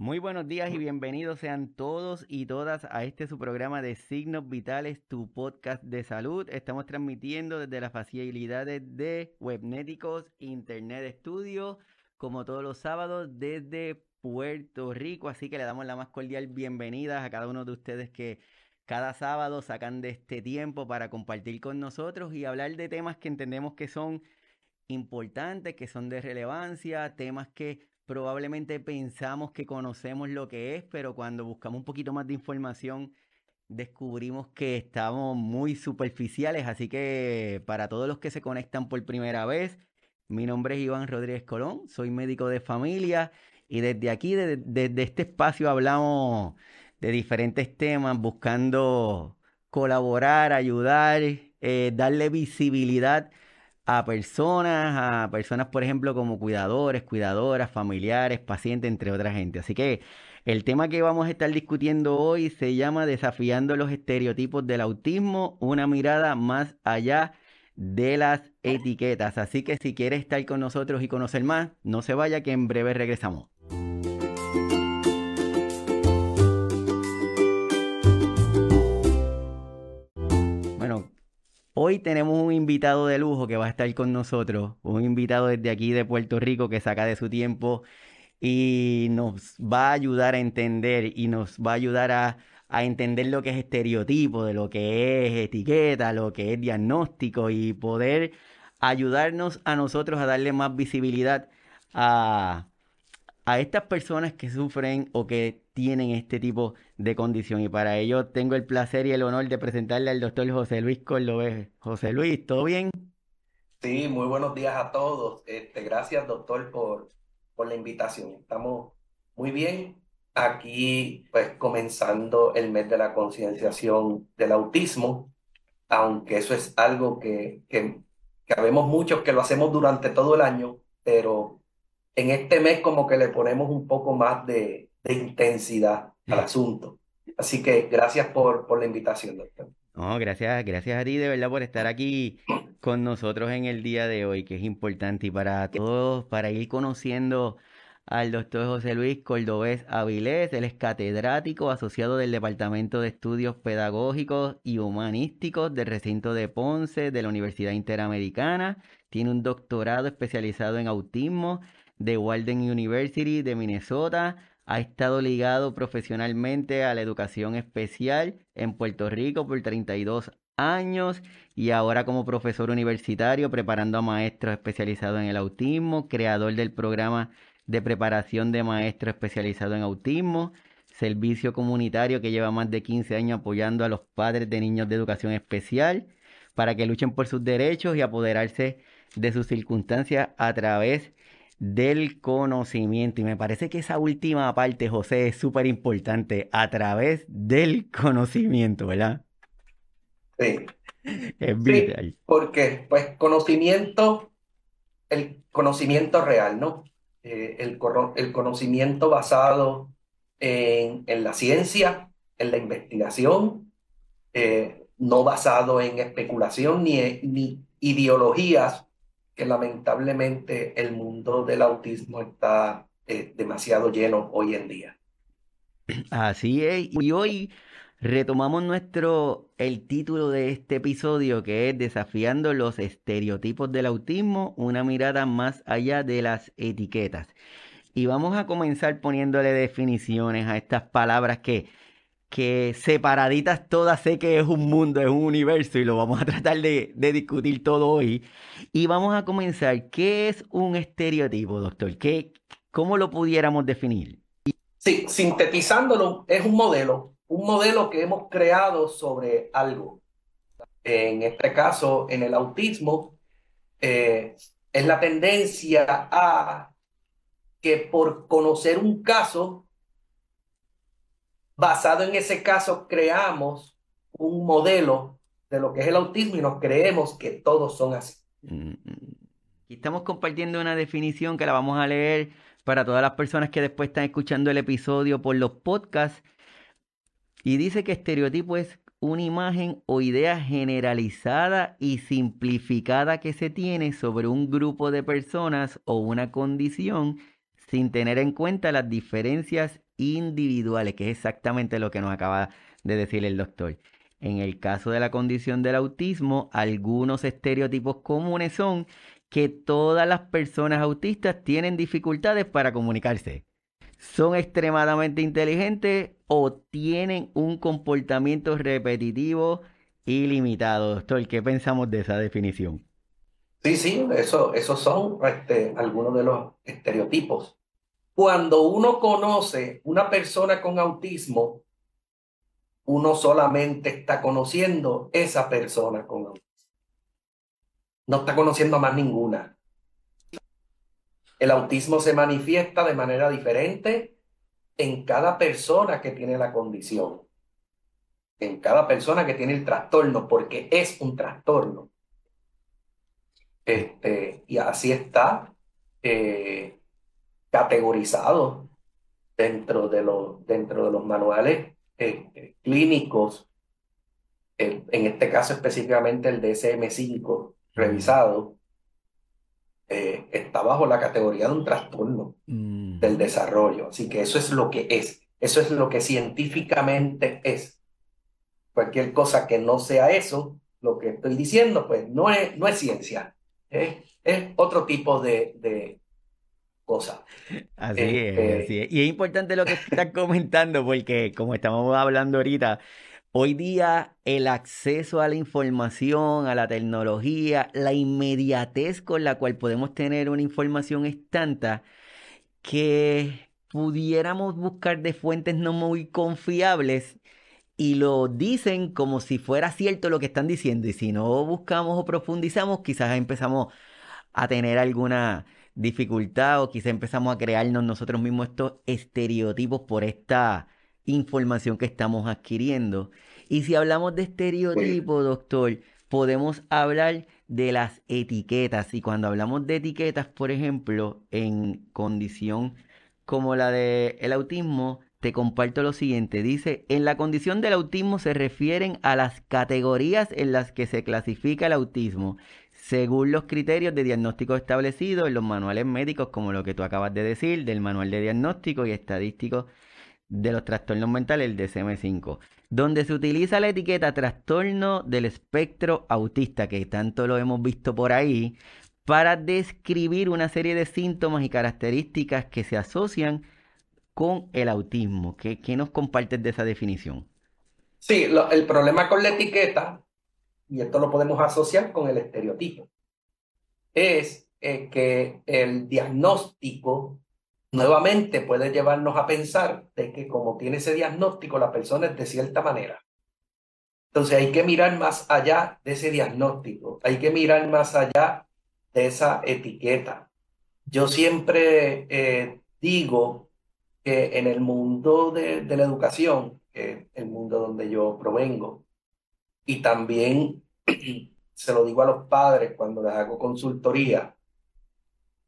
Muy buenos días y bienvenidos sean todos y todas a este su programa de Signos Vitales, tu podcast de salud. Estamos transmitiendo desde las facilidades de Webnéticos Internet Studio, como todos los sábados desde Puerto Rico. Así que le damos la más cordial bienvenida a cada uno de ustedes que cada sábado sacan de este tiempo para compartir con nosotros y hablar de temas que entendemos que son importantes, que son de relevancia, temas que probablemente pensamos que conocemos lo que es, pero cuando buscamos un poquito más de información descubrimos que estamos muy superficiales, así que para todos los que se conectan por primera vez, mi nombre es Iván Rodríguez Colón, soy médico de familia y desde aquí, desde, este espacio hablamos de diferentes temas, buscando colaborar, ayudar, eh, darle visibilidad a personas, a personas, por ejemplo, como cuidadores, cuidadoras, familiares, pacientes, entre otras gente. Así que el tema que vamos a estar discutiendo hoy se llama Desafiando los estereotipos del autismo, una mirada más allá de las etiquetas. Así que si quieres estar con nosotros y conocer más, no se vaya que en breve regresamos. Hoy tenemos un invitado de lujo que va a estar con nosotros, un invitado desde aquí de Puerto Rico que saca de su tiempo y nos va a ayudar a entender y nos va a ayudar a, entender lo que es estereotipo, de lo que es etiqueta, lo que es diagnóstico y poder ayudarnos a nosotros a darle más visibilidad a, a estas personas que sufren o que tienen este tipo de condición. Y para ello tengo el placer y el honor de presentarle al doctor José Luis Cordobés. José Luis, ¿todo bien? Sí, muy buenos días a todos. Este, gracias, doctor, por, por la invitación. Estamos muy bien aquí, pues comenzando el mes de la concienciación del autismo, aunque eso es algo que, que, que muchos que lo hacemos durante todo el año, pero en este mes como que le ponemos un poco más de, intensidad al mm. asunto. Así que gracias por, por la invitación, doctor. No, gracias, gracias a ti de verdad por estar aquí con nosotros en el día de hoy, que es importante y para todos, para ir conociendo al doctor José Luis Cordobés Avilés. Él es catedrático asociado del Departamento de Estudios Pedagógicos y Humanísticos del recinto de Ponce de la Universidad Interamericana. Tiene un doctorado especializado en autismo de Walden University de Minnesota. Ha estado ligado profesionalmente a la educación especial en Puerto Rico por 32 años y ahora como profesor universitario preparando a maestros especializados en el autismo, creador del programa de preparación de maestros especializados en autismo, servicio comunitario que lleva más de 15 años apoyando a los padres de niños de educación especial para que luchen por sus derechos y apoderarse de sus circunstancias a través del conocimiento. Y me parece que esa última parte, José, es súper importante, a través del conocimiento, ¿verdad? Sí. Es vital. porque, pues, conocimiento, el conocimiento real, ¿no? Eh, el, el, conocimiento basado en, en, la ciencia, en la investigación, eh, no basado en especulación ni, ni ideologías que lamentablemente el mundo del autismo está eh, demasiado lleno hoy en día. Así es, y hoy retomamos nuestro, el título de este episodio que es Desafiando los estereotipos del autismo, una mirada más allá de las etiquetas. Y vamos a comenzar poniéndole definiciones a estas palabras que que separaditas todas sé que es un mundo, es un universo y lo vamos a tratar de, discutir todo hoy. Y vamos a comenzar. ¿Qué es un estereotipo, doctor? ¿Qué, ¿Cómo lo pudiéramos definir? Sí, sintetizándolo, es un modelo, un modelo que hemos creado sobre algo. En este caso, en el autismo, eh, es la tendencia a que por conocer un caso basado en ese caso, creamos un modelo de lo que es el autismo y nos creemos que todos son así. Mm, mm. Y estamos compartiendo una definición que la vamos a leer para todas las personas que después están escuchando el episodio por los podcasts. Y dice que estereotipo es una imagen o idea generalizada y simplificada que se tiene sobre un grupo de personas o una condición sin tener en cuenta las diferencias individuales, que es exactamente lo que nos acaba de decir el doctor. En el caso de la condición del autismo, algunos estereotipos comunes son que todas las personas autistas tienen dificultades para comunicarse. Son extremadamente inteligentes o tienen un comportamiento repetitivo ilimitado. Doctor, ¿qué pensamos de esa definición? Sí, sí, eso, esos son este, algunos de los estereotipos. Cuando uno conoce una persona con autismo, uno solamente está conociendo esa persona con autismo. No está conociendo más ninguna. El autismo se manifiesta de manera diferente en cada persona que tiene la condición, en cada persona que tiene el trastorno, porque es un trastorno. Este, y así está eh, categorizado dentro de, los, dentro de los manuales eh, clínicos, en este caso específicamente el DSM-5 revisado, eh, está bajo la categoría de un trastorno mm. del desarrollo. Así que eso es lo que es, eso es lo que científicamente es. Cualquier cosa que no sea eso, lo que estoy diciendo, pues no es, no es ciencia, es, otro tipo de, de cosa. Así es, este así es. Y es importante lo que estás comentando porque como estamos hablando ahorita, Hoy día el acceso a la información, a la tecnología, la inmediatez con la cual podemos tener una información es tanta que pudiéramos buscar de fuentes no muy confiables y lo dicen como si fuera cierto lo que están diciendo. Y si no buscamos o profundizamos, quizás empezamos a tener alguna dificultad o quizás empezamos a crearnos nosotros mismos estos estereotipos por esta información que estamos adquiriendo. Y si hablamos de estereotipos, doctor, podemos hablar de las etiquetas. Y cuando hablamos de etiquetas, por ejemplo, en condición como la del autismo, te comparto lo siguiente. Dice, en la condición del autismo se refieren a las categorías en las que se clasifica el autismo, según los criterios de diagnóstico establecidos en los manuales médicos, como lo que tú acabas de decir, del manual de diagnóstico y estadístico de los trastornos mentales, el DSM-5, donde se utiliza la etiqueta trastorno del espectro autista, que tanto lo hemos visto por ahí, para describir una serie de síntomas y características que se asocian con el autismo. ¿Qué, nos compartes de esa definición? Sí, el problema con la etiqueta, y esto lo podemos asociar con el estereotipo, es eh, que el diagnóstico nuevamente puede llevarnos a pensar de que como tiene ese diagnóstico, la persona es de cierta manera. Entonces hay que mirar más allá de ese diagnóstico, hay que mirar más allá de esa etiqueta. Yo siempre eh, digo que en el mundo de, de la educación, es el mundo donde yo provengo, y también se lo digo a los padres cuando les hago consultoría,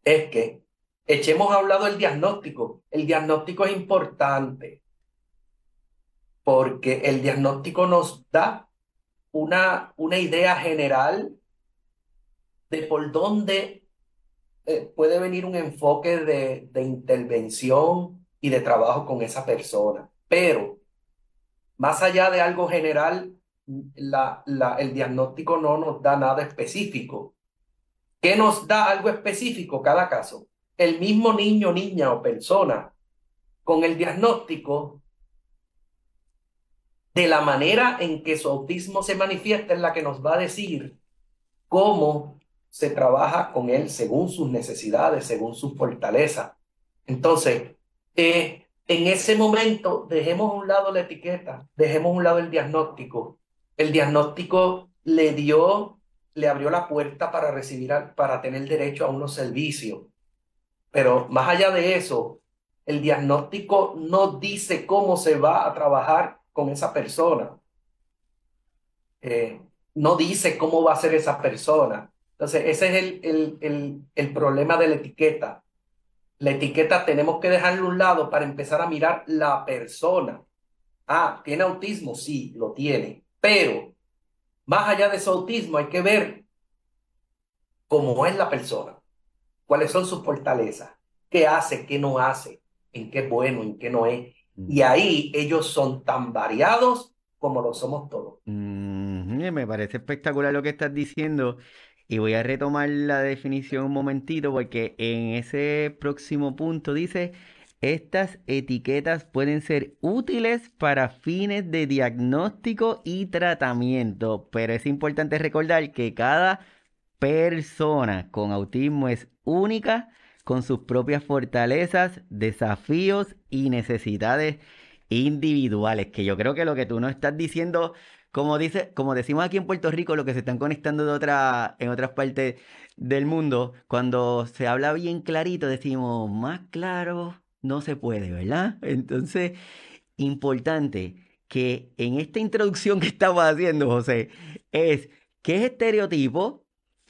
es que Echemos hablado del diagnóstico. El diagnóstico es importante porque el diagnóstico nos da una, una idea general de por dónde eh, puede venir un enfoque de, de intervención y de trabajo con esa persona. Pero más allá de algo general, el diagnóstico no nos da nada específico. ¿Qué nos da algo específico cada caso? el mismo niño, niña o persona con el diagnóstico de la manera en que su autismo se manifiesta es la que nos va a decir cómo se trabaja con él según sus necesidades, según su fortaleza. Entonces, eh, en ese momento, dejemos a un lado la etiqueta, dejemos a un lado el diagnóstico. El diagnóstico le dio, le abrió la puerta para recibir, para tener derecho a unos servicios. Pero más allá de eso, el diagnóstico no dice cómo se va a trabajar con esa persona. Eh, no dice cómo va a ser esa persona. Entonces, ese es el, el, el, el problema de la etiqueta. La etiqueta tenemos que dejarlo a un lado para empezar a mirar la persona. Ah, ¿tiene autismo? Sí, lo tiene. Pero más allá de su autismo hay que ver cómo es la persona cuáles son sus fortalezas, qué hace, qué no hace, en qué es bueno, en qué no es, Y ahí ellos son tan variados como lo somos todos. me parece espectacular lo que estás diciendo. Y voy a retomar la definición un momentito porque en ese próximo punto dice, estas etiquetas pueden ser útiles para fines de diagnóstico y tratamiento, pero es importante recordar que cada persona con autismo es única con sus propias fortalezas, desafíos y necesidades individuales, que yo creo que lo que tú nos estás diciendo, como dice, como decimos aquí en Puerto Rico, lo que se están conectando de en otras partes del mundo, cuando se habla bien clarito, decimos, más claro no se puede, ¿verdad? Entonces, importante que en esta introducción que estamos haciendo, José, es qué es estereotipo,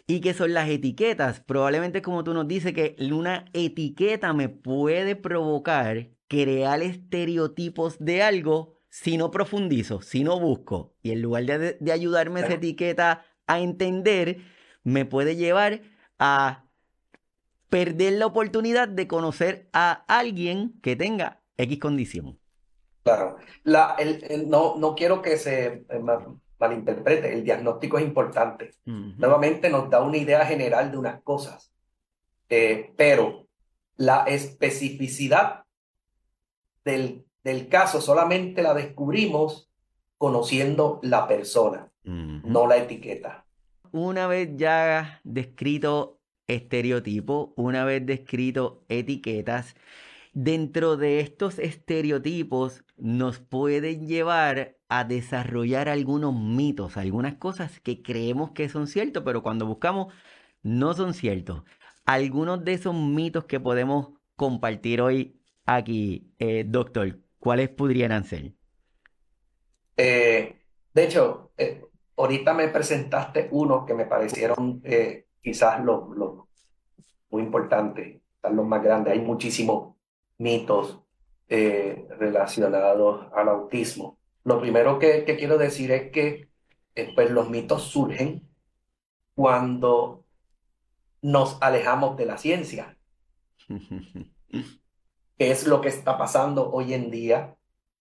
¿Y qué son las etiquetas? Probablemente como tú nos dices que una etiqueta me puede provocar crear estereotipos de algo si no profundizo, si no busco. Y en lugar de, de ayudarme esa etiqueta a entender, me puede llevar a perder la oportunidad de conocer a alguien que tenga X condición. Claro, la, el, no, no quiero que se eh, malinterprete, el diagnóstico es importante. Nuevamente nos da una idea general de unas cosas, eh, pero la especificidad del, del, caso solamente la descubrimos conociendo la persona, no la etiqueta. Una vez ya descrito estereotipo, una vez descrito etiquetas, dentro de estos estereotipos nos pueden llevar a desarrollar algunos mitos, algunas cosas que creemos que son ciertos, pero cuando buscamos no son ciertos. Algunos de esos mitos que podemos compartir hoy aquí, eh, doctor, ¿cuáles podrían ser? Eh, de hecho, eh, ahorita me presentaste unos que me parecieron quizás los, muy importantes, los más grandes. Hay muchísimos mitos relacionados al autismo. Lo primero que, quiero decir es que eh, pues, los mitos surgen cuando nos alejamos de la ciencia. ¿Qué es lo que está pasando hoy en día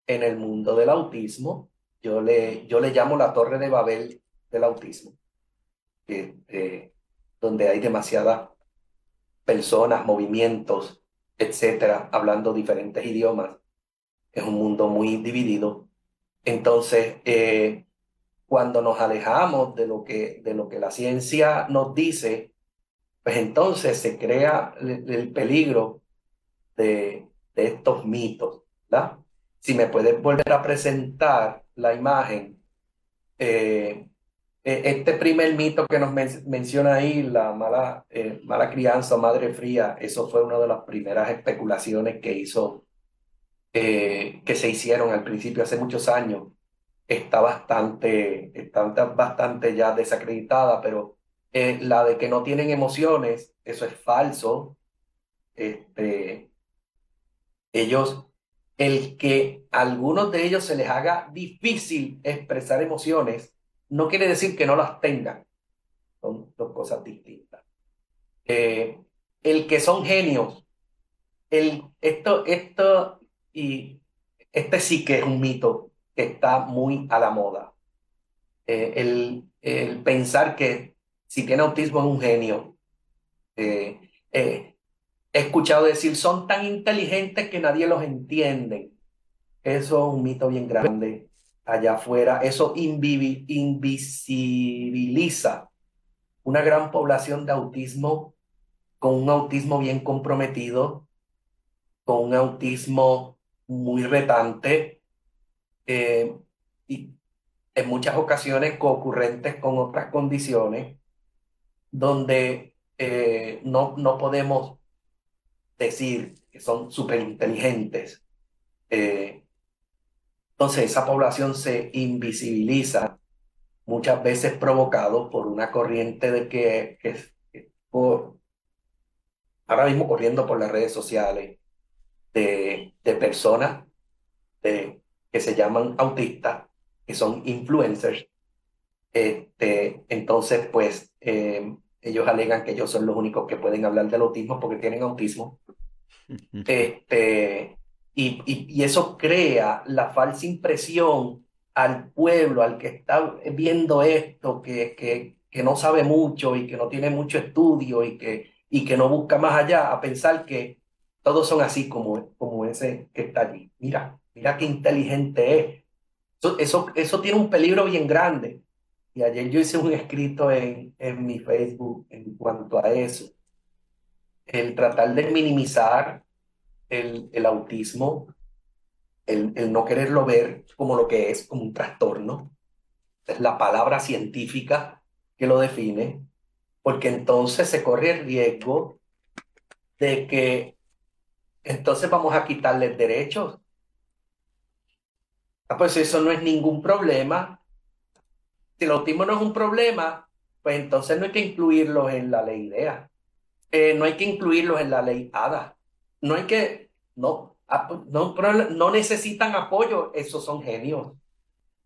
en el mundo del autismo? Yo le, yo le llamo la torre de Babel del autismo, eh, donde hay demasiadas personas, movimientos, etcétera, hablando diferentes idiomas. Es un mundo muy dividido entonces, eh, cuando nos alejamos de lo, que, de lo que la ciencia nos dice, pues entonces se crea el, peligro de, estos mitos, ¿verdad? Si me puedes volver a presentar la imagen, eh, e, este primer mito que nos menciona ahí, la mala, eh, mala crianza madre fría, eso fue una de las primeras especulaciones que hizo eh, que se hicieron al principio hace muchos años está bastante, está bastante ya desacreditada, pero eh, la de que no tienen emociones, eso es falso. Este, ellos, el que a algunos de ellos se les haga difícil expresar emociones, no quiere decir que no las tengan. Son dos cosas distintas. Eh, el que son genios, el, esto, esto y este sí que es un mito que está muy a la moda. Eh, el, el, pensar que si tiene autismo es un genio. Eh, he escuchado decir, son tan inteligentes que nadie los entiende. Eso es un mito bien grande allá afuera. Eso invisibiliza una gran población de autismo con un autismo bien comprometido, con un autismo muy retante eh, y en muchas ocasiones concurrentes con otras condiciones donde eh, no, no podemos decir que son súper inteligentes. Eh, entonces esa población se invisibiliza muchas veces provocado por una corriente de que, que, por, ahora mismo corriendo por las redes sociales, de, personas que se llaman autistas, que son influencers. Este, entonces, pues, eh, ellos alegan que ellos son los únicos que pueden hablar del autismo porque tienen autismo. Este, Y, y, eso crea la falsa impresión al pueblo, al que está viendo esto, que, que, que no sabe mucho y que no tiene mucho estudio y que, y que no busca más allá, a pensar que todos son así como, como ese que está allí. Mira, mira qué inteligente es. Eso, eso, eso tiene un peligro bien grande. Y ayer yo hice un escrito en, en mi Facebook en cuanto a eso. El tratar de minimizar el, el autismo, el, el, no quererlo ver como lo que es, como un trastorno. Es la palabra científica que lo define, porque entonces se corre el riesgo de que entonces vamos a quitarles derechos. Ah, pues eso no es ningún problema. Si el autismo no es un problema, pues entonces no hay que incluirlos en la ley IDEA. Eh, no hay que incluirlos en la ley ADA. No hay que, no, no, no necesitan apoyo, esos son genios.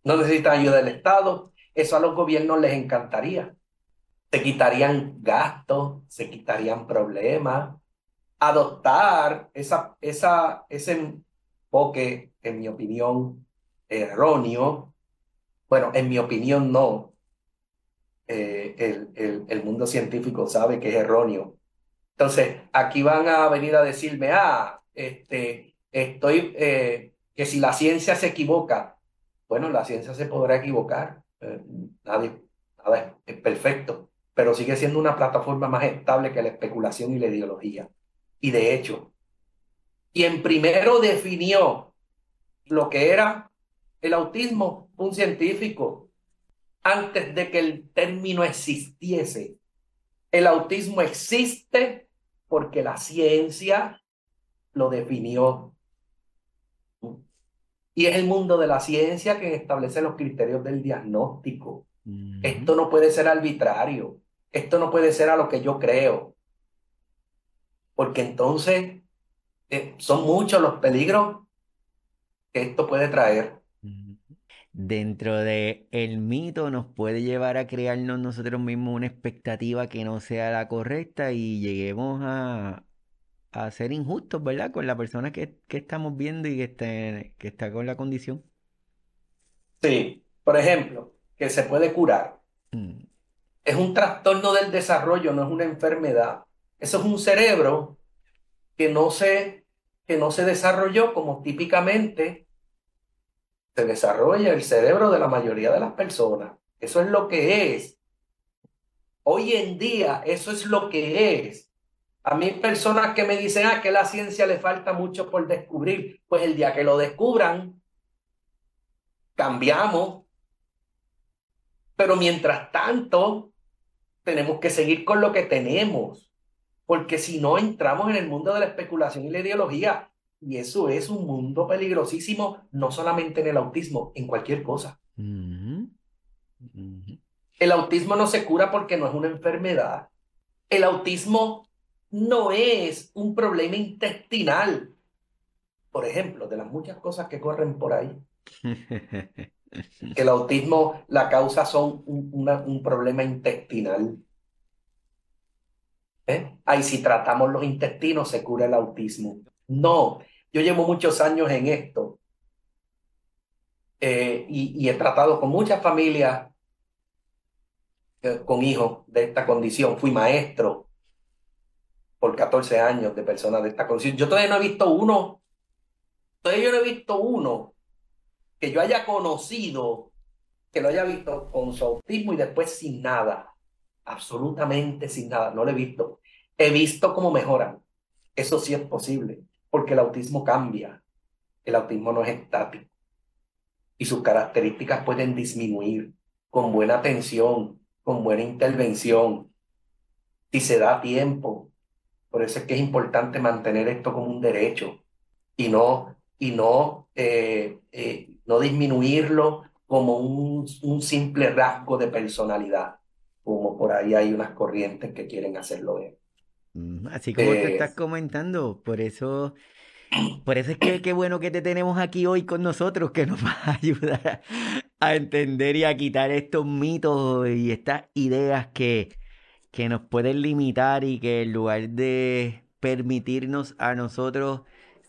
No necesitan ayuda del Estado, eso a los gobiernos les encantaría. Se quitarían gastos, se quitarían problemas. Adoptar esa, esa, ese enfoque, en mi opinión, erróneo. Bueno, en mi opinión no. Eh, el, el, el mundo científico sabe que es erróneo. Entonces, aquí van a venir a decirme, ah, este, estoy, eh, que si la ciencia se equivoca, bueno, la ciencia se podrá equivocar, eh, nadie, nada es perfecto, pero sigue siendo una plataforma más estable que la especulación y la ideología. Y de hecho, quien primero definió lo que era el autismo, un científico, antes de que el término existiese. El autismo existe porque la ciencia lo definió. Y es el mundo de la ciencia que establece los criterios del diagnóstico. Esto no puede ser arbitrario. Esto no puede ser a lo que yo creo. Porque entonces eh, son muchos los peligros que esto puede traer. Dentro de el mito nos puede llevar a crearnos nosotros mismos una expectativa que no sea la correcta y lleguemos a, a ser injustos, ¿verdad? Con la persona que, que estamos viendo y que está, que está con la condición. Sí, por ejemplo, que se puede curar. Mm. Es un trastorno del desarrollo, no es una enfermedad. Eso es un cerebro que no se, que no se desarrolló como típicamente se desarrolla el cerebro de la mayoría de las personas. Eso es lo que es. Hoy en día, eso es lo que es. A mí personas que me dicen, ah, que la ciencia le falta mucho por descubrir. Pues el día que lo descubran, cambiamos. Pero mientras tanto, tenemos que seguir con lo que tenemos. Porque si no, entramos en el mundo de la especulación y la ideología. Y eso es un mundo peligrosísimo, no solamente en el autismo, en cualquier cosa. El autismo no se cura porque no es una enfermedad. El autismo no es un problema intestinal. Por ejemplo, de las muchas cosas que corren por ahí. El autismo, la causa son un, problema intestinal. ¿Eh? Ahí si tratamos los intestinos se cura el autismo. No, yo llevo muchos años en esto eh, y, he tratado con muchas familias eh, con hijos de esta condición. Fui maestro por 14 años de personas de esta condición. Yo todavía no he visto uno, todavía yo no he visto uno que yo haya conocido, que lo haya visto con su autismo y después sin nada, absolutamente sin nada, no lo he visto. He visto cómo mejoran. Eso sí es posible, porque el autismo cambia. El autismo no es estático. Y sus características pueden disminuir con buena atención, con buena intervención, si se da tiempo, por eso es que es importante mantener esto como un derecho y no, y no, eh, eh, no disminuirlo como un, un, simple rasgo de personalidad, como por ahí hay unas corrientes que quieren hacerlo ver. Así como te estás comentando, por eso, por eso es que qué bueno que te tenemos aquí hoy con nosotros, que nos va a ayudar a entender y a quitar estos mitos y estas ideas que, que nos pueden limitar y que en lugar de permitirnos a nosotros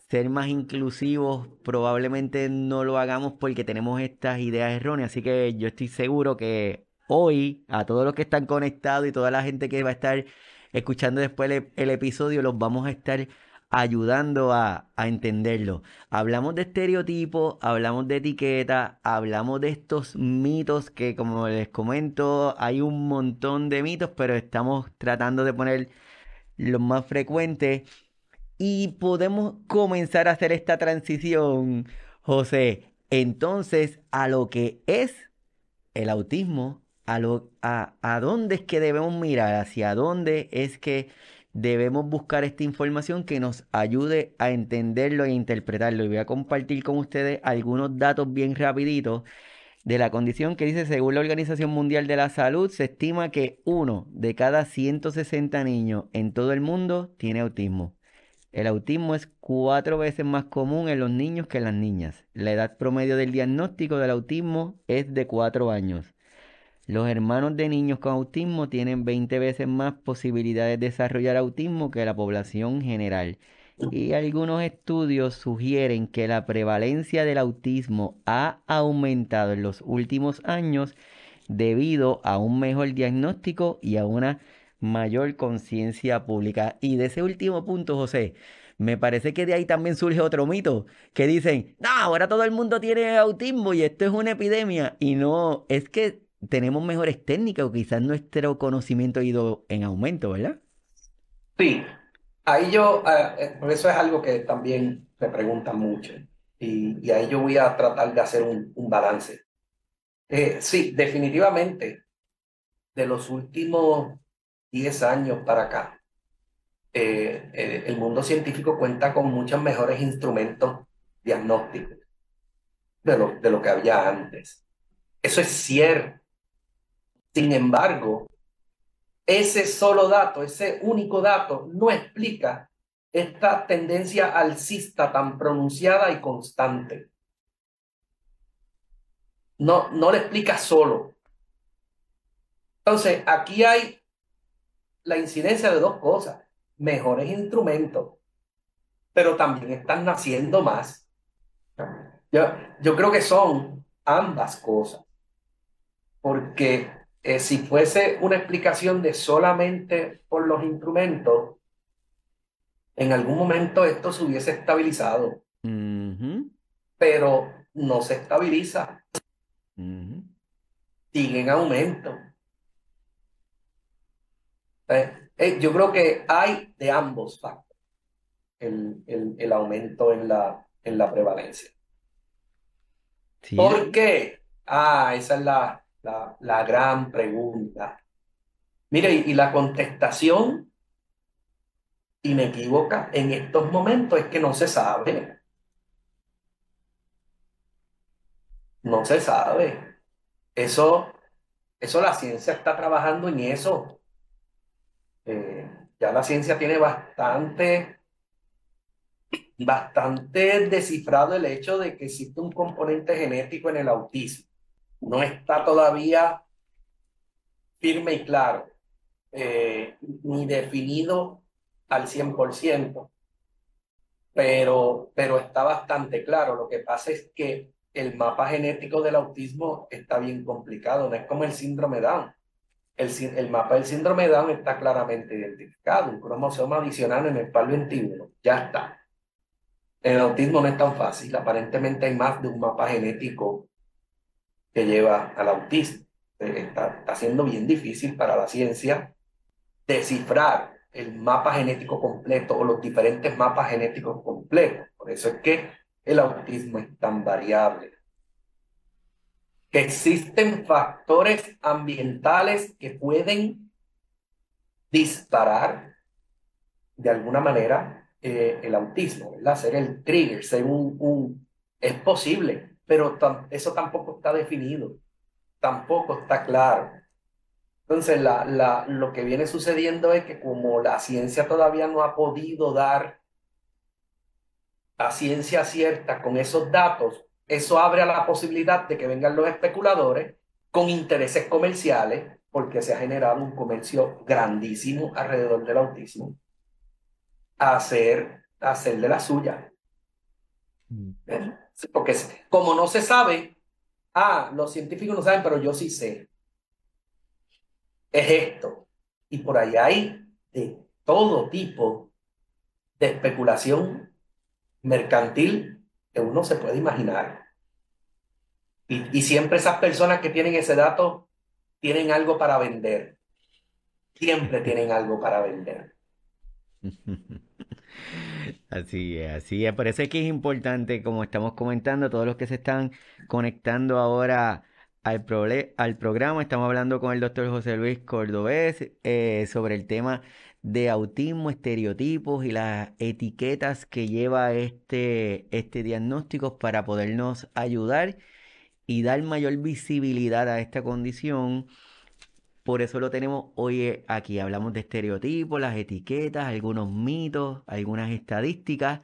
ser más inclusivos, probablemente no lo hagamos porque tenemos estas ideas erróneas. Así que yo estoy seguro que hoy, a todos los que están conectados y toda la gente que va a estar escuchando después el, episodio, los vamos a estar ayudando a, a, entenderlo. Hablamos de estereotipos, hablamos de etiquetas, hablamos de estos mitos que como les comento hay un montón de mitos, pero estamos tratando de poner los más frecuentes y podemos comenzar a hacer esta transición, José, entonces a lo que es el autismo, a, lo, a, a dónde es que debemos mirar, hacia dónde es que debemos buscar esta información que nos ayude a entenderlo e interpretarlo. Y voy a compartir con ustedes algunos datos bien rapiditos de la condición que dice, según la Organización Mundial de la Salud, se estima que uno de cada 160 niños en todo el mundo tiene autismo. El autismo es cuatro veces más común en los niños que en las niñas. La edad promedio del diagnóstico del autismo es de cuatro años. Los hermanos de niños con autismo tienen 20 veces más posibilidades de desarrollar autismo que la población general. Y algunos estudios sugieren que la prevalencia del autismo ha aumentado en los últimos años debido a un mejor diagnóstico y a una mayor conciencia pública. Y de ese último punto, José, me parece que de ahí también surge otro mito, que dicen, no, ahora todo el mundo tiene autismo y esto es una epidemia. Y no, es que tenemos mejores técnicas o quizás nuestro conocimiento ha ido en aumento, ¿verdad? Sí, ahí yo, eh, por eso es algo que también me preguntan mucho. Y, ahí yo voy a tratar de hacer un, balance. Eh, sí, definitivamente, de los últimos 10 años para acá, eh, eh, el mundo científico cuenta con muchos mejores instrumentos diagnósticos de lo, de lo que había antes. Eso es cierto. Sin embargo, ese solo dato, ese único dato, no explica esta tendencia alcista tan pronunciada y constante. No, no le explica solo. Entonces, aquí hay la incidencia de dos cosas, mejores instrumentos, pero también están naciendo más. Yo, yo creo que son ambas cosas, porque eh, si fuese una explicación de solamente por los instrumentos, en algún momento esto se hubiese estabilizado, pero no se estabiliza, sigue en aumento. Eh, eh, yo creo que hay de ambos factores el, el, aumento en la, en la prevalencia. ¿Por qué? Ah, esa es la, la, gran pregunta. Mire, y, la contestación inequívoca en estos momentos es que no se sabe. No se sabe. Eso, eso la ciencia está trabajando en eso. Eh, ya la ciencia tiene bastante, bastante descifrado el hecho de que existe un componente genético en el autismo. No está todavía firme y claro, eh, ni definido al 100%, pero, pero está bastante claro. Lo que pasa es que el mapa genético del autismo está bien complicado, no es como el síndrome Down el, mapa del síndrome Down está claramente identificado, un cromosoma adicional en el PAL 21, ya está. El autismo no es tan fácil, aparentemente hay más de un mapa genético que lleva al autismo. Eh, está, está siendo bien difícil para la ciencia descifrar el mapa genético completo o los diferentes mapas genéticos completos. Por eso es que el autismo es tan variable que existen factores ambientales que pueden disparar de alguna manera eh, el autismo, ¿verdad? Ser el trigger, ser un... Es posible, pero eso tampoco está definido, tampoco está claro. Entonces, la, la, lo que viene sucediendo es que como la ciencia todavía no ha podido dar a ciencia cierta con esos datos, eso abre a la posibilidad de que vengan los especuladores con intereses comerciales, porque se ha generado un comercio grandísimo alrededor del autismo, a hacer, hacer de la suya. Porque como no se sabe, ah, los científicos no saben, pero yo sí sé. Es esto. Y por ahí hay de todo tipo de especulación mercantil que uno se puede imaginar. Y, y siempre esas personas que tienen ese dato tienen algo para vender. Siempre tienen algo para vender. Así es, así es. Por eso es que es importante, como estamos comentando, todos los que se están conectando ahora al, al programa, estamos hablando con el doctor José Luis Cordobés eh, sobre el tema de autismo, estereotipos y las etiquetas que lleva este, este diagnóstico para podernos ayudar y dar mayor visibilidad a esta condición por eso lo tenemos hoy aquí. Hablamos de estereotipos, las etiquetas, algunos mitos, algunas estadísticas.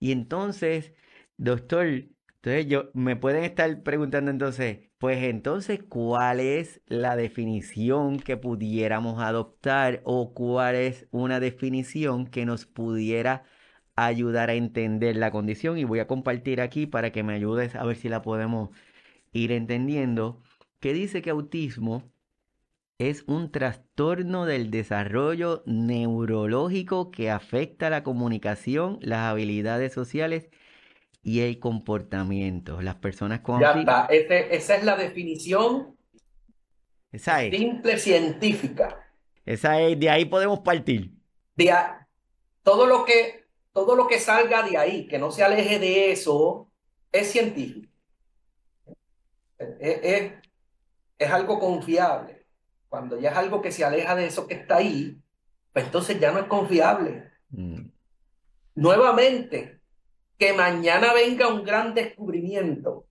Y entonces, doctor, entonces yo me pueden estar preguntando entonces, pues entonces, ¿cuál es la definición que pudiéramos adoptar o cuál es una definición que nos pudiera ayudar a entender la condición? Y voy a compartir aquí para que me ayudes a ver si la podemos ir entendiendo, que dice que autismo es un trastorno del desarrollo neurológico que afecta la comunicación, las habilidades sociales y el comportamiento. Las personas con Ya está, esa es la definición simple científica. Esa es, de ahí podemos partir. De todo, lo que, todo lo que salga de ahí, que no se aleje de eso, es científico. es algo confiable. Cuando ya es algo que se aleja de eso que está ahí, pues entonces ya no es confiable. Mm. Nuevamente, que mañana venga un gran descubrimiento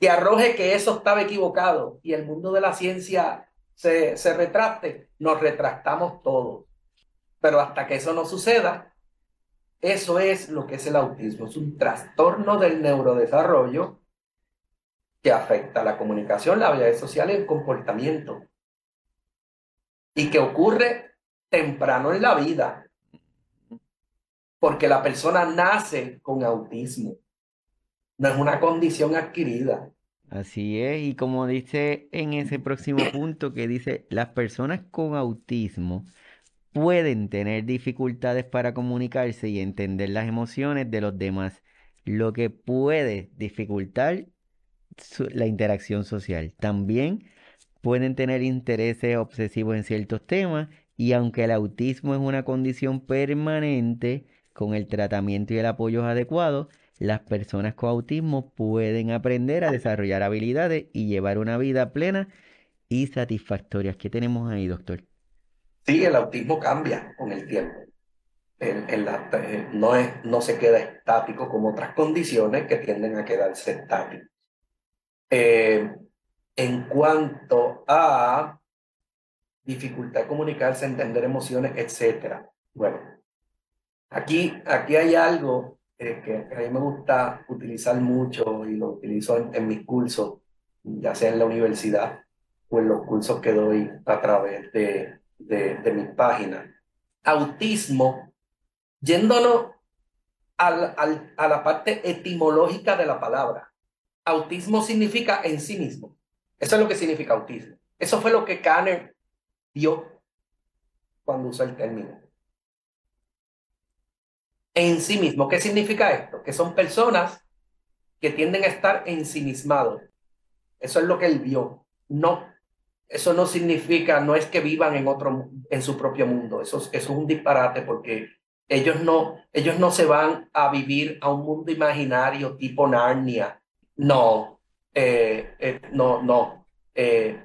que arroje que eso estaba equivocado y el mundo de la ciencia se, se retracte, nos retractamos todos. Pero hasta que eso no suceda, eso es lo que es el autismo, es un trastorno del neurodesarrollo que afecta la comunicación, la habilidad social y el comportamiento. Y que ocurre temprano en la vida. Porque la persona nace con autismo. No es una condición adquirida. Así es, y como dice en ese próximo punto que dice, las personas con autismo pueden tener dificultades para comunicarse y entender las emociones de los demás, lo que puede dificultar la interacción social. También pueden tener intereses obsesivos en ciertos temas y aunque el autismo es una condición permanente, con el tratamiento y el apoyo adecuado, las personas con autismo pueden aprender a desarrollar habilidades y llevar una vida plena y satisfactoria. ¿Qué tenemos ahí, doctor? Sí, el autismo cambia con el tiempo. Eh, no, es, no se queda estático como otras condiciones que tienden a quedarse estáticos. Eh, en cuanto a dificultad de comunicarse, entender emociones, etc. Bueno, aquí, aquí hay algo eh, que a mí me gusta utilizar mucho y lo utilizo en, mis cursos, ya sea en la universidad o en los cursos que doy a través de, de, de mis páginas. Autismo, yéndonos a la parte etimológica de la palabra. Autismo significa en sí mismo. Eso es lo que significa autismo. Eso fue lo que Kanner dio cuando usó el término. En sí mismo. ¿Qué significa esto? Que son personas que tienden a estar ensimismados. Eso es lo que él vio. No, eso no significa, no es que vivan en otro, en su propio mundo. Eso, eso es un disparate porque ellos no, ellos no se van a vivir a un mundo imaginario tipo Narnia no, eh, eh, no, no. Eh,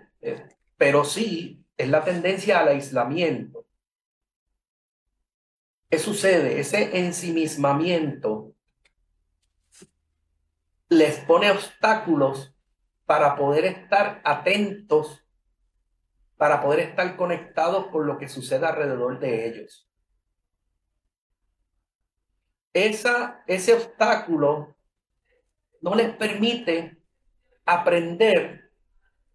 pero sí es la tendencia al aislamiento. ¿Qué sucede? Ese ensimismamiento les pone obstáculos para poder estar atentos, para poder estar conectados con lo que sucede alrededor de ellos. Esa, ese obstáculo no les permite aprender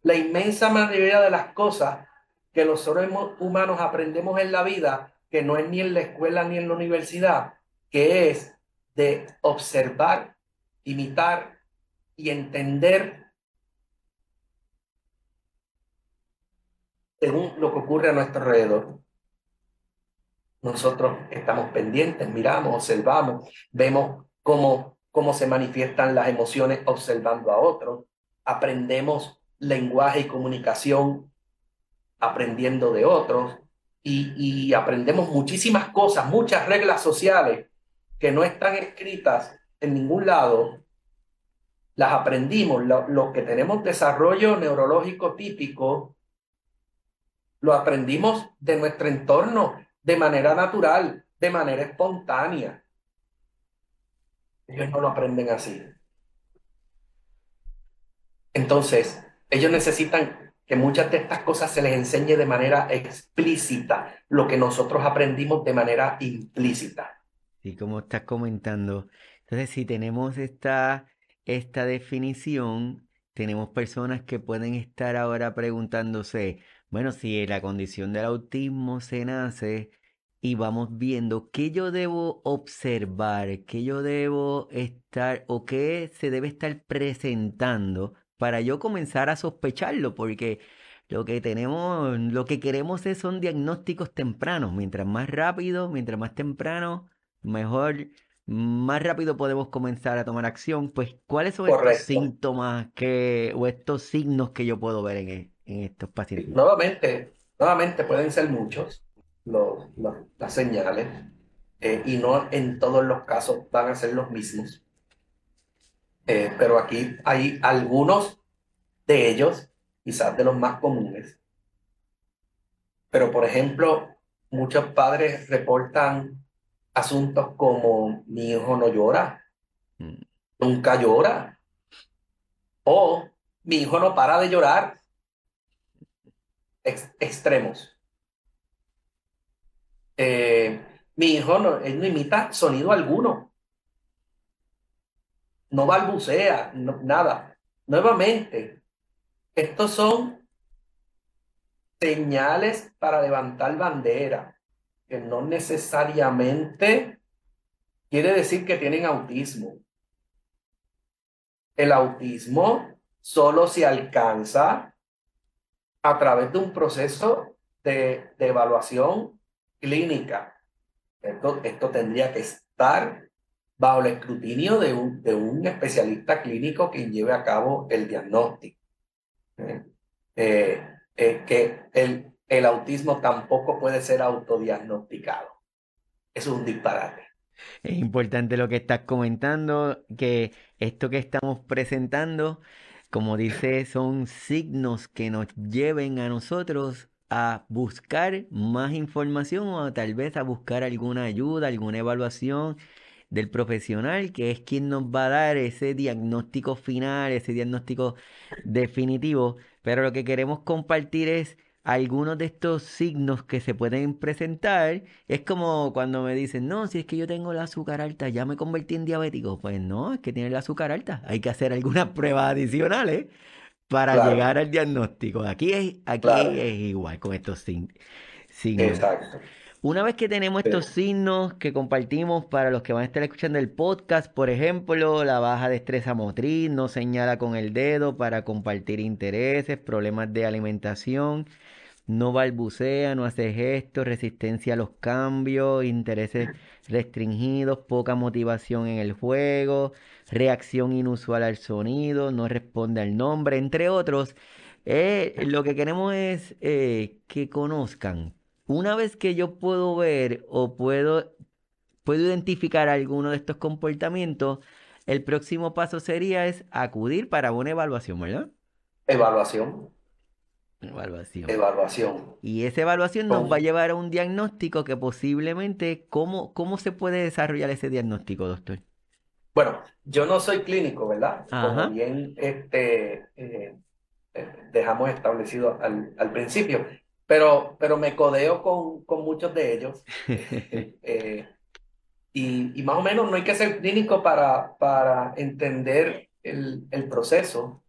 la inmensa mayoría de las cosas que los seres humanos aprendemos en la vida, que no es ni en la escuela ni en la universidad, que es de observar, imitar y entender según lo que ocurre a nuestro alrededor. Nosotros estamos pendientes, miramos, observamos, vemos cómo, cómo se manifiestan las emociones observando a otros, aprendemos lenguaje y comunicación aprendiendo de otros y, aprendemos muchísimas cosas, muchas reglas sociales que no están escritas en ningún lado, las aprendimos. Lo, que tenemos desarrollo neurológico típico, lo aprendimos de nuestro entorno de manera natural, de manera espontánea. Ellos no lo aprenden así. Entonces, ellos necesitan que muchas de estas cosas se les enseñe de manera explícita, lo que nosotros aprendimos de manera implícita. Y como estás comentando, entonces si tenemos esta, esta definición, tenemos personas que pueden estar ahora preguntándose, bueno, si la condición del autismo se nace y vamos viendo qué yo debo observar, qué yo debo estar o qué se debe estar presentando para yo comenzar a sospecharlo, porque lo que tenemos, lo que queremos es, son diagnósticos tempranos. Mientras más rápido, mientras más temprano, mejor, más rápido podemos comenzar a tomar acción. Pues, ¿cuáles son estos síntomas que, o estos signos que yo puedo ver en, en estos pacientes? Nuevamente, nuevamente pueden ser muchos los, las señales eh, y no en todos los casos van a ser los mismos. Eh, pero aquí hay algunos de ellos, quizás de los más comunes. Pero, por ejemplo, muchos padres reportan asuntos como mi hijo no llora, mm. nunca llora, o mi hijo no para de llorar. extremos. Eh, mi hijo no, él no imita sonido alguno no balbucea, nada. Nuevamente, estos son señales para levantar bandera, que no necesariamente quiere decir que tienen autismo. El autismo solo se alcanza a través de un proceso de, evaluación clínica. Esto, esto tendría que estar bajo el escrutinio de un, de un especialista clínico que lleve a cabo el diagnóstico. ¿Eh? Eh, eh, que el, el autismo tampoco puede ser autodiagnosticado. Eso es un disparate. Es importante lo que estás comentando, que esto que estamos presentando, como dice, son signos que nos lleven a nosotros a buscar más información o tal vez a buscar alguna ayuda, alguna evaluación del profesional, que es quien nos va a dar ese diagnóstico final, ese diagnóstico definitivo. Pero lo que queremos compartir es algunos de estos signos que se pueden presentar. Es como cuando me dicen, no, si es que yo tengo el azúcar alta, ya me convertí en diabético. Pues no, es que tiene el azúcar alta. Hay que hacer algunas pruebas adicionales para llegar al diagnóstico. Aquí es, aquí es igual con estos signos. Exacto. Una vez que tenemos estos signos que compartimos para los que van a estar escuchando el podcast, por ejemplo, la baja destreza motriz, no señala con el dedo para compartir intereses, problemas de alimentación, no balbucea, no hace gestos, resistencia a los cambios, intereses restringidos, poca motivación en el juego, reacción inusual al sonido, no responde al nombre, entre otros. Eh, lo que queremos es eh, que conozcan una vez que yo puedo ver o puedo, puedo identificar alguno de estos comportamientos, el próximo paso sería es acudir para una evaluación, ¿verdad? Evaluación. Evaluación. Evaluación. Y esa evaluación nos va a llevar a un diagnóstico que posiblemente, ¿cómo, cómo se puede desarrollar ese diagnóstico, doctor? Bueno, yo no soy clínico, ¿verdad? Como bien este, eh, eh, dejamos establecido al, al principio pero, pero me codeo con, con muchos de ellos. Eh, y, y, más o menos no hay que ser clínico para, para entender el, el proceso.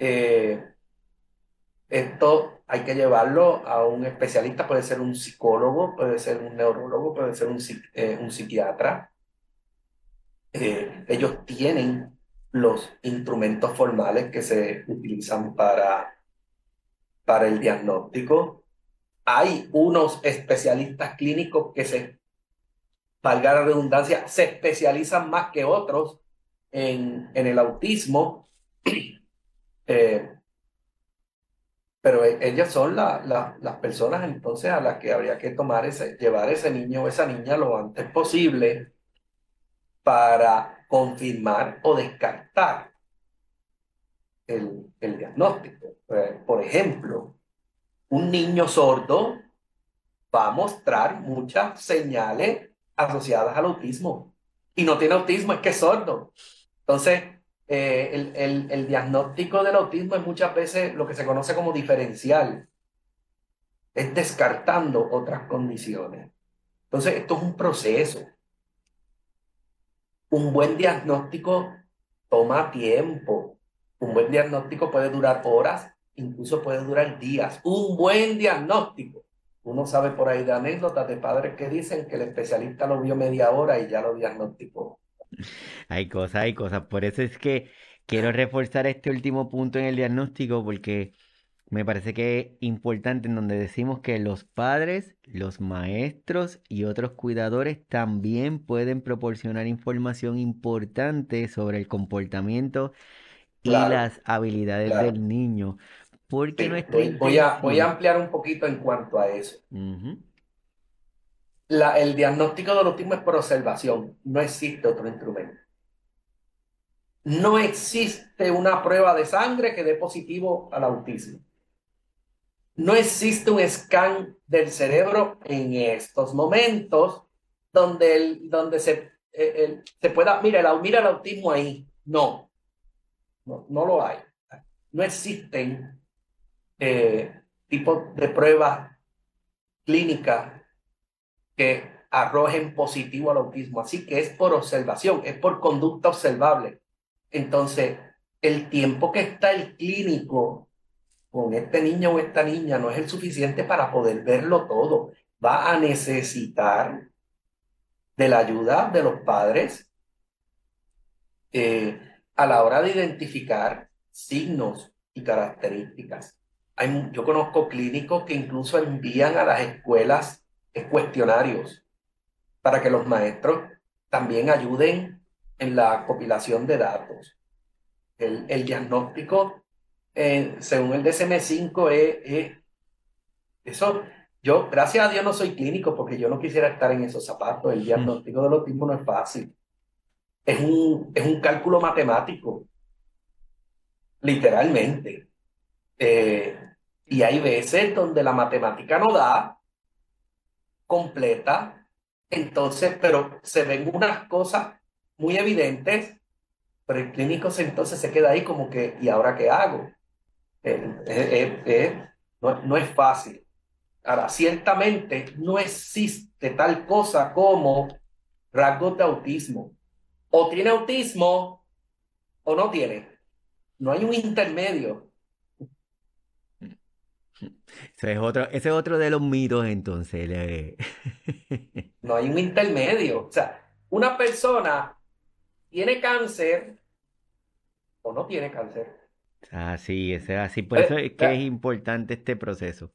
Eh, esto hay que llevarlo a un especialista, puede ser un psicólogo, puede ser un neurólogo, puede ser un, eh, un psiquiatra. eh, ellos tienen los instrumentos formales que se utilizan para, para el diagnóstico. Hay unos especialistas clínicos que se, valga la redundancia, se especializan más que otros en, en el autismo. Eh, pero e, ellas son las personas entonces a las que habría que tomar ese, llevar ese niño o esa niña lo antes posible para confirmar o descartar el, el diagnóstico. Eh, por ejemplo, un niño sordo va a mostrar muchas señales asociadas al autismo y no tiene autismo, es que es sordo. Entonces, eh, el, el, el, diagnóstico del autismo es muchas veces lo que se conoce como diferencial. Es descartando otras condiciones. Entonces, esto es un proceso. Un buen diagnóstico toma tiempo. Un buen diagnóstico puede durar horas, incluso puede durar días. Un buen diagnóstico. Uno sabe por ahí de anécdotas de padres que dicen que el especialista lo vio media hora y ya lo diagnosticó. Hay cosas, hay cosas. Por eso es que quiero reforzar este último punto en el diagnóstico porque me parece que es importante en donde decimos que los padres, los maestros y otros cuidadores también pueden proporcionar información importante sobre el comportamiento y las habilidades del niño. Porque voy, a, voy a ampliar un poquito en cuanto a eso el diagnóstico del autismo es por observación, no existe otro instrumento. No existe una prueba de sangre que dé positivo al autismo. No existe un scan del cerebro en estos momentos donde, el, donde se, eh, se pueda, mira, mira el autismo ahí. No, no, no lo hay. No existen eh, tipos de pruebas clínicas que arrojen positivo al autismo. Así que es por observación, es por conducta observable. Entonces, el tiempo que está el clínico con este niño o esta niña no es el suficiente para poder verlo todo. Va a necesitar de la ayuda de los padres eh, a la hora de identificar signos y características. Hay, yo conozco clínicos que incluso envían a las escuelas cuestionarios para que los maestros también ayuden en la compilación de datos. El, el diagnóstico, eh, según el DSM-5, es, eso. Yo, gracias a Dios, no soy clínico porque yo no quisiera estar en esos zapatos. El diagnóstico del autismo no es fácil. Es un, es un cálculo matemático, literalmente. Eh, y hay veces donde la matemática no da completa, entonces, pero se ven unas cosas muy evidentes, pero el clínico entonces se queda ahí como que, ¿y ahora qué hago? Eh, eh, no, no es fácil. Ahora, ciertamente no existe tal cosa como rasgos de autismo. O tiene autismo o no tiene. No hay un intermedio. Ese es otro, ese es otro de los mitos entonces. No hay un intermedio. O sea, una persona tiene cáncer o no tiene cáncer. Ah, sí, es así. Por eso es que es importante este proceso.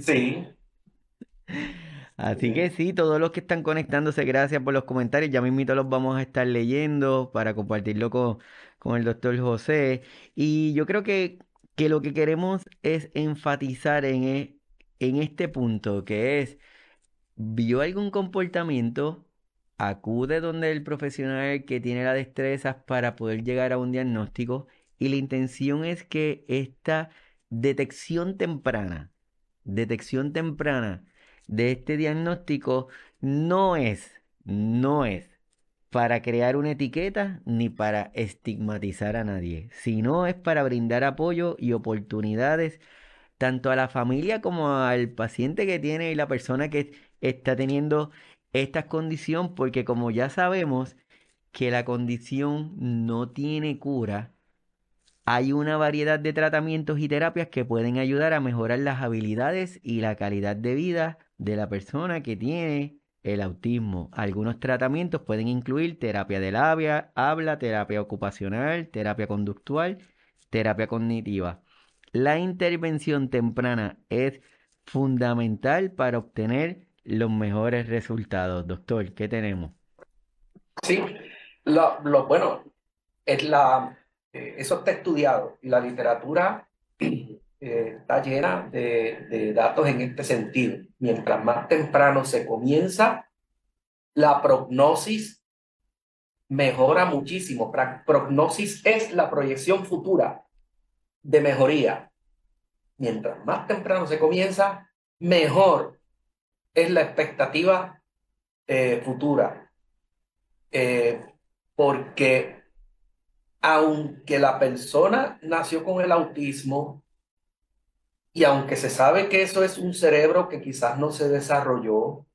Sí. Así que sí, todos los que están conectándose, gracias por los comentarios. Ya mismito los vamos a estar leyendo para compartirlo con, con el doctor José. Y yo creo que que lo que queremos es enfatizar en, e, en este punto, que es, ¿vio algún comportamiento? Acude donde el profesional que tiene las destrezas para poder llegar a un diagnóstico y la intención es que esta detección temprana, detección temprana de este diagnóstico no es, no es para crear una etiqueta ni para estigmatizar a nadie, sino es para brindar apoyo y oportunidades tanto a la familia como al paciente que tiene y la persona que está teniendo esta condición, porque como ya sabemos que la condición no tiene cura, hay una variedad de tratamientos y terapias que pueden ayudar a mejorar las habilidades y la calidad de vida de la persona que tiene el autismo. Algunos tratamientos pueden incluir terapia de labia, habla, terapia ocupacional, terapia conductual, terapia cognitiva. La intervención temprana es fundamental para obtener los mejores resultados. Doctor, ¿qué tenemos? Sí, lo, bueno, es la, eh, eso está estudiado la literatura eh, está llena de, datos en este sentido. Mientras más temprano se comienza, la prognosis mejora muchísimo. Prognosis es la proyección futura de mejoría. Mientras más temprano se comienza, mejor es la expectativa eh, futura. Eh, porque aunque la persona nació con el autismo y aunque se sabe que eso es un cerebro que quizás no se desarrolló,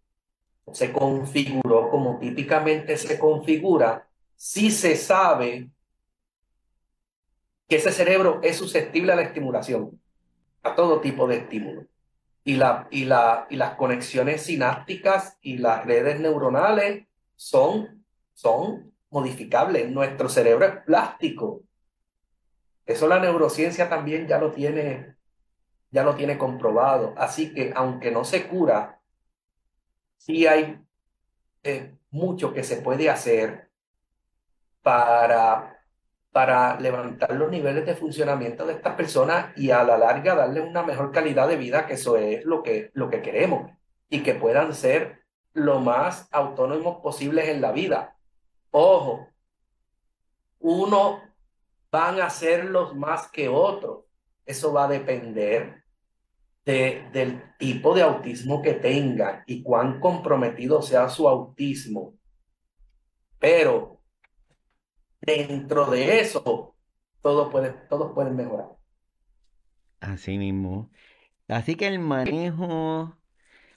se configuró como típicamente se configura, sí se sabe que ese cerebro es susceptible a la estimulación, a todo tipo de estímulo. Y, la, y, la, y las conexiones sinápticas y las redes neuronales son, son modificables. Nuestro cerebro es plástico. Eso la neurociencia también ya lo tiene, ya lo tiene comprobado. Así que aunque no se cura, sí hay eh, mucho que se puede hacer para para levantar los niveles de funcionamiento de estas personas y a la larga darles una mejor calidad de vida, que eso es lo que, lo que queremos, y que puedan ser lo más autónomos posibles en la vida. Ojo, uno van a ser los más que otros. Eso va a depender de, del tipo de autismo que tenga y cuán comprometido sea su autismo. Pero dentro de eso, todo puede, todos pueden mejorar. Así mismo. Así que el manejo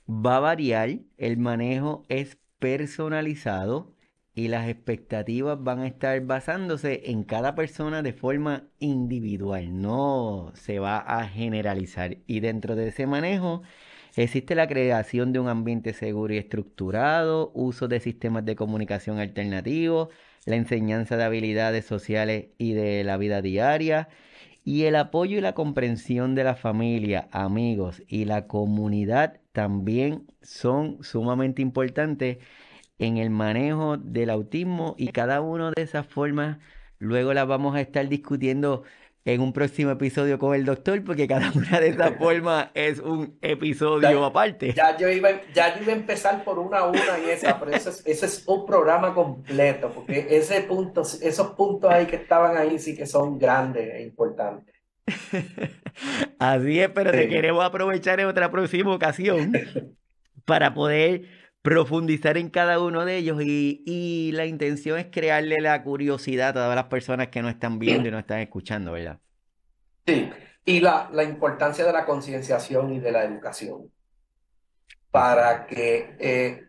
va a variar, el manejo es personalizado y las expectativas van a estar basándose en cada persona de forma individual, no se va a generalizar. Y dentro de ese manejo existe la creación de un ambiente seguro y estructurado, uso de sistemas de comunicación alternativos, la enseñanza de habilidades sociales y de la vida diaria, y el apoyo y la comprensión de la familia, amigos y la comunidad también son sumamente importantes en el manejo del autismo y cada una de esas formas luego las vamos a estar discutiendo en un próximo episodio con el doctor, porque cada una de esas formas es un episodio aparte. Ya yo, iba, ya iba a empezar por una a una y esa, pero ese es, ese es un programa completo, porque ese punto, esos puntos ahí que estaban ahí sí que son grandes e importantes. Así es, pero te queremos aprovechar en otra próxima ocasión para poder profundizar en cada uno de ellos y, y, la intención es crearle la curiosidad a todas las personas que no están viendo y no están escuchando, ¿verdad? Sí, y la, la importancia de la concienciación y de la educación para que eh,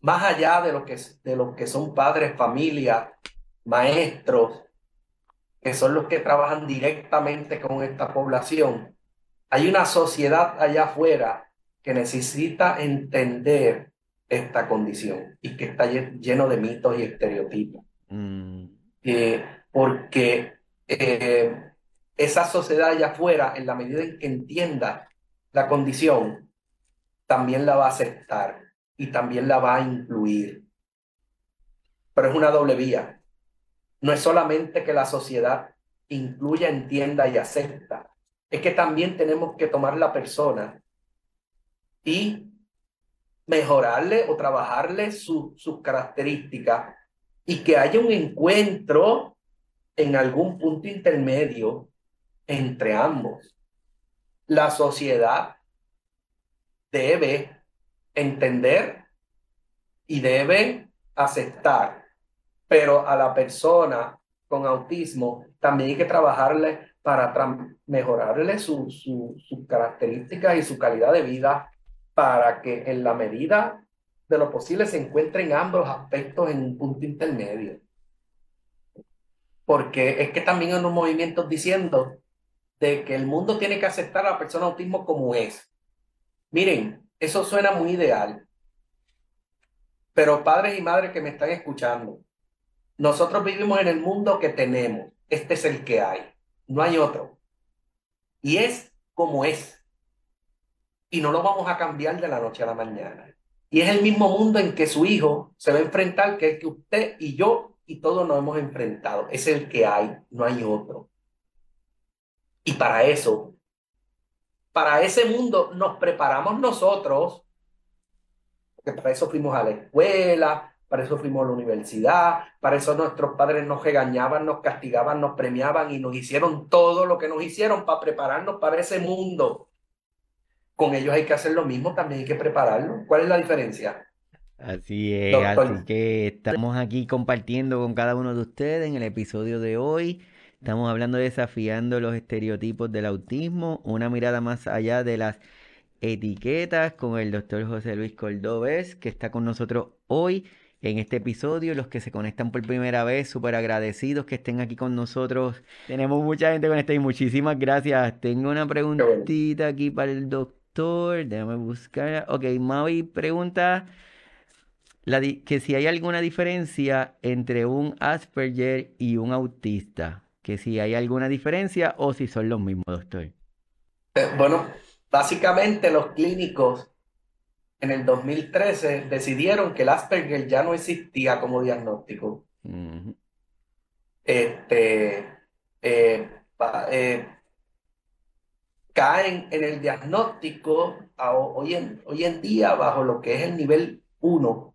más allá de lo que, de lo que son padres, familia, maestros, que son los que trabajan directamente con esta población, hay una sociedad allá afuera que necesita entender esta condición y que está lleno de mitos y estereotipos. Mm. Eh, porque eh, esa sociedad allá afuera, en la medida en que entienda la condición, también la va a aceptar y también la va a incluir. Pero es una doble vía. No es solamente que la sociedad incluya, entienda y acepta, es que también tenemos que tomar la persona y mejorarle o trabajarle sus características y que haya un encuentro en algún punto intermedio entre ambos. La sociedad debe entender y debe aceptar, pero a la persona con autismo también hay que trabajarle para mejorarle sus características y su calidad de vida para que en la medida de lo posible se encuentren ambos aspectos en un punto intermedio. Porque es que también hay unos movimientos diciendo de que el mundo tiene que aceptar a la persona autismo como es. Miren, eso suena muy ideal, Pero padres y madres que me están escuchando, nosotros vivimos en el mundo que tenemos. Este es el que hay. No hay otro. Y es como es. Y no lo vamos a cambiar de la noche a la mañana. Y es el mismo mundo en que su hijo se va a enfrentar, que es que usted y yo y todos nos hemos enfrentado. Es el que hay, no hay otro. Y para eso, para ese mundo nos preparamos nosotros, porque para eso fuimos a la escuela, para eso fuimos a la universidad, para eso nuestros padres nos regañaban, nos castigaban, nos premiaban y nos hicieron todo lo que nos hicieron para prepararnos para ese mundo. Con ellos hay que hacer lo mismo, también hay que prepararlo. ¿Cuál es la diferencia? Así es, así que estamos aquí compartiendo con cada uno de ustedes en el episodio de hoy. Estamos hablando de desafiando los estereotipos del autismo, una mirada más allá de las etiquetas con el doctor José Luis Cordobés, que está con nosotros hoy en este episodio. Los que se conectan por primera vez, súper agradecidos que estén aquí con nosotros. Tenemos mucha gente conectada y muchísimas gracias. Tengo una preguntita aquí para el doctor. Déjame buscar. Ok, Maui pregunta que si hay alguna diferencia entre un Asperger y un autista, que si hay alguna diferencia o si son los mismos, doctor. Eh, bueno, básicamente los clínicos en el 2013 decidieron que el Asperger ya no existía como diagnóstico. Este, eh, eh, caen en el diagnóstico hoy, en, hoy en día bajo lo que es el nivel 1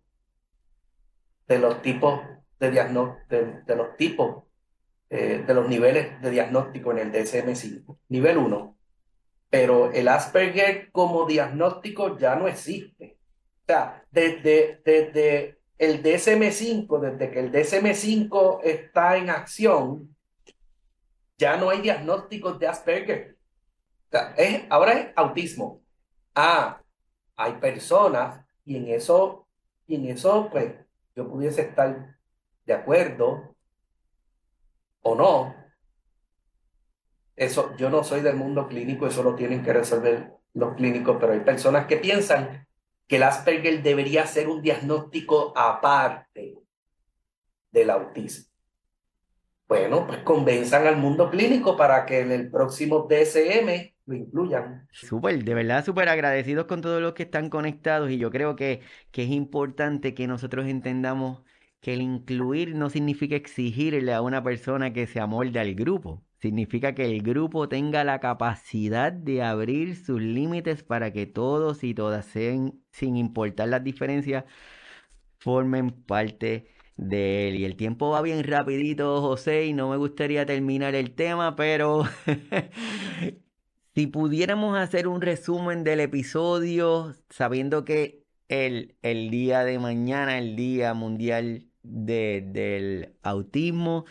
de los tipos de, de, los tipos eh, de los niveles de diagnóstico en el DSM-5. Nivel 1. Pero el Asperger como diagnóstico ya no existe. O sea, desde, desde el DSM-5, desde que el DSM-5 está en acción, ya no hay diagnósticos de Asperger. Es, ahora es autismo. Ah, hay personas y en eso, en eso, pues, yo pudiese estar de acuerdo o no. Eso, yo no soy del mundo clínico, eso lo tienen que resolver los clínicos, pero hay personas que piensan que el Asperger debería ser un diagnóstico aparte del autismo. Bueno, pues convenzan al mundo clínico para que en el próximo DSM lo incluyan. Súper, de verdad, súper agradecidos con todos los que están conectados y yo creo que, que es importante que nosotros entendamos que el incluir no significa exigirle a una persona que se amolde al grupo. Significa que el grupo tenga la capacidad de abrir sus límites para que todos y todas, sean, sin importar las diferencias, formen parte de él. Y el tiempo va bien rapidito, José, y no me gustaría terminar el tema, pero Si pudiéramos hacer un resumen del episodio, sabiendo que el, el día de mañana, el Día Mundial del Autismo,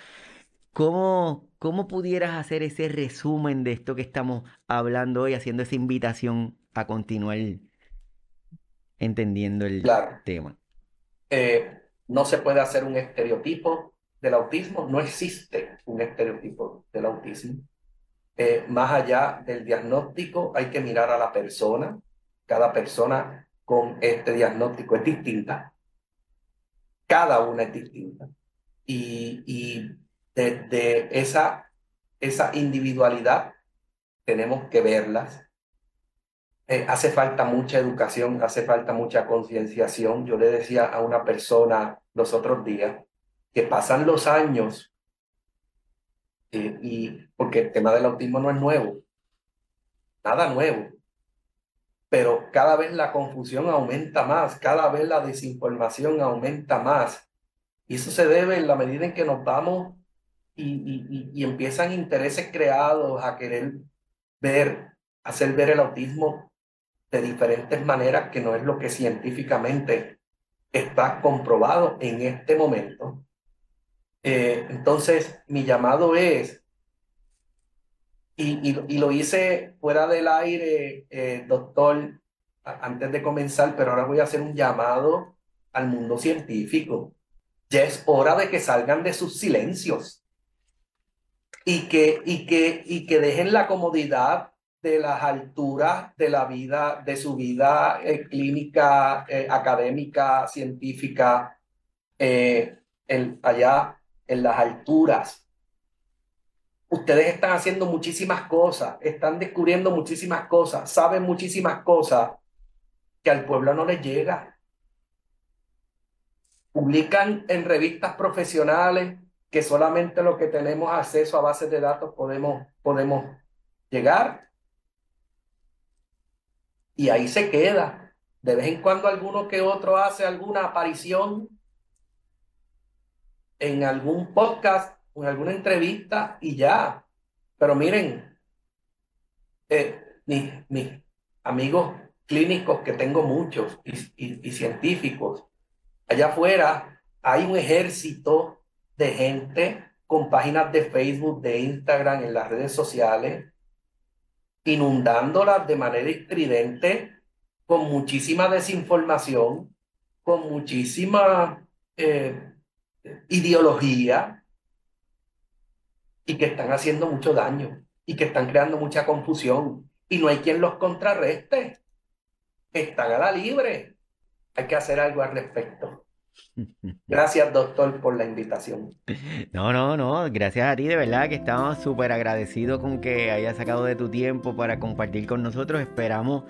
¿cómo, ¿cómo pudieras hacer ese resumen de esto que estamos hablando hoy, haciendo esa invitación a continuar entendiendo el tema? Eh, no se puede hacer un estereotipo del autismo, no existe un estereotipo del autismo. Eh, más allá del diagnóstico, hay que mirar a la persona. Cada persona con este diagnóstico es distinta. Cada una es distinta. Y, y desde esa, esa individualidad tenemos que verlas. Eh, hace falta mucha educación, hace falta mucha concienciación. Yo le decía a una persona los otros días que pasan los años eh, y porque el tema del autismo no es nuevo, nada nuevo, pero cada vez la confusión aumenta más, cada vez la desinformación aumenta más. Y eso se debe en la medida en que nos vamos y, y, empiezan intereses creados a querer ver, hacer ver el autismo de diferentes maneras que no es lo que científicamente está comprobado en este momento. Eh, entonces, mi llamado es, y, y, lo hice fuera del aire, eh, doctor, antes de comenzar, pero ahora voy a hacer un llamado al mundo científico. Ya es hora de que salgan de sus silencios y que, y que, y que dejen la comodidad de las alturas de la vida, de su vida eh, clínica, eh, académica, científica, eh, allá en las alturas. Ustedes están haciendo muchísimas cosas, están descubriendo muchísimas cosas, saben muchísimas cosas que al pueblo no les llega. Publican en revistas profesionales que solamente lo que tenemos acceso a bases de datos podemos, podemos llegar. Y ahí se queda. De vez en cuando alguno que otro hace alguna aparición en algún podcast o en alguna entrevista y ya. Pero miren, eh, mis, amigos clínicos, que tengo muchos, y, y científicos, allá afuera hay un ejército de gente con páginas de Facebook, de Instagram, en las redes sociales, inundándolas de manera estridente, con muchísima desinformación, con muchísima eh, ideología, y que están haciendo mucho daño, y que están creando mucha confusión, y no hay quien los contrarreste. Están a la libre. Hay que hacer algo al respecto. Gracias, doctor, por la invitación. No, no, no, gracias a ti, de verdad que estamos súper agradecidos con que hayas sacado de tu tiempo para compartir con nosotros. Esperamos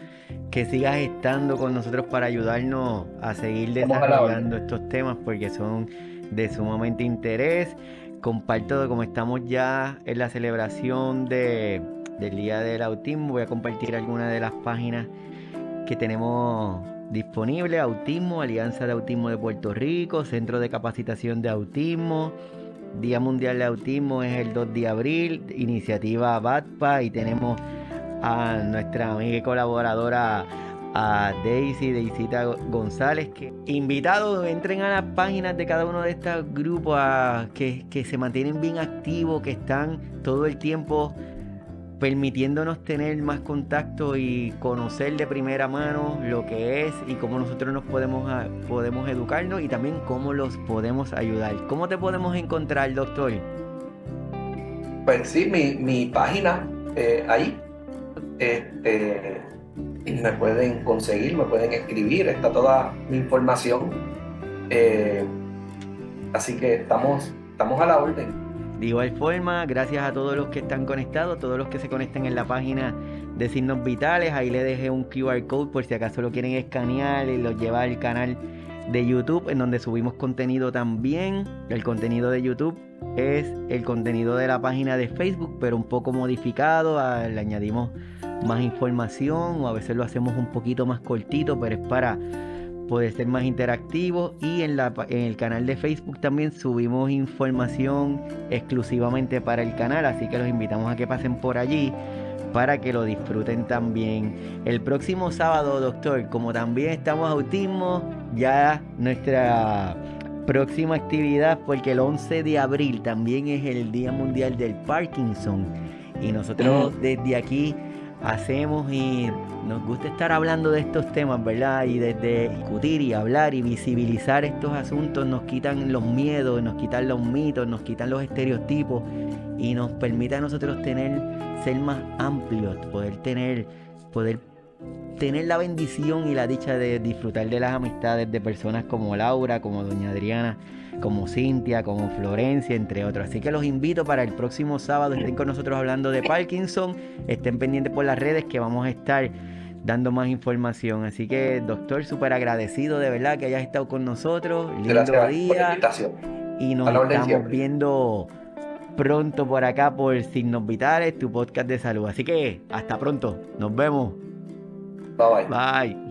que sigas estando con nosotros para ayudarnos a seguir desarrollando estos temas porque son de sumamente interés. Comparto, como estamos ya en la celebración de, del Día del Autismo, voy a compartir algunas de las páginas que tenemos Disponible Autismo, Alianza de Autismo de Puerto Rico, Centro de Capacitación de Autismo. Día Mundial de Autismo es el 2 de abril, iniciativa BATPA y tenemos a nuestra amiga y colaboradora a Daisy, Daisita González, que invitados entren a las páginas de cada uno de estos grupos que, que se mantienen bien activos, que están todo el tiempo permitiéndonos tener más contacto y conocer de primera mano lo que es y cómo nosotros nos podemos, ah, podemos educarnos y también cómo los podemos ayudar. ¿Cómo te podemos encontrar, doctor? Pues sí, mi, página eh, ahí. Este, me pueden conseguir, me pueden escribir, está toda mi información. Eh, así que estamos, estamos a la orden. De igual forma, gracias a todos los que están conectados, todos los que se conecten en la página de signos vitales, ahí le dejé un QR code por si acaso lo quieren escanear y lo lleva al canal de YouTube en donde subimos contenido también. El contenido de YouTube es el contenido de la página de Facebook, pero un poco modificado, ah, le añadimos más información o a veces lo hacemos un poquito más cortito, pero es para poder ser más interactivo y en, la, en el canal de Facebook también subimos información exclusivamente para el canal, así que los invitamos a que pasen por allí para que lo disfruten también. El próximo sábado, doctor, como también estamos autismo, ya nuestra próxima actividad, porque el 11 de abril también es el Día Mundial del Parkinson y nosotros desde aquí hacemos y nos gusta estar hablando de estos temas, ¿verdad? Y desde discutir y hablar y visibilizar estos asuntos nos quitan los miedos, nos quitan los mitos, nos quitan los estereotipos y nos permite a nosotros tener, ser más amplios, poder tener, poder tener la bendición y la dicha de disfrutar de las amistades de personas como Laura, como Doña Adriana, como Cintia, como Florencia, entre otros. Así que los invito para el próximo sábado, estén con nosotros hablando de Parkinson, estén pendientes por las redes que vamos a estar dando más información. Así que, doctor, súper agradecido de verdad que hayas estado con nosotros. Lindo Gracias día. Y nos estamos viendo pronto por acá por Signos Vitales, tu podcast de salud. Así que hasta pronto. Nos vemos. Bye bye. Bye.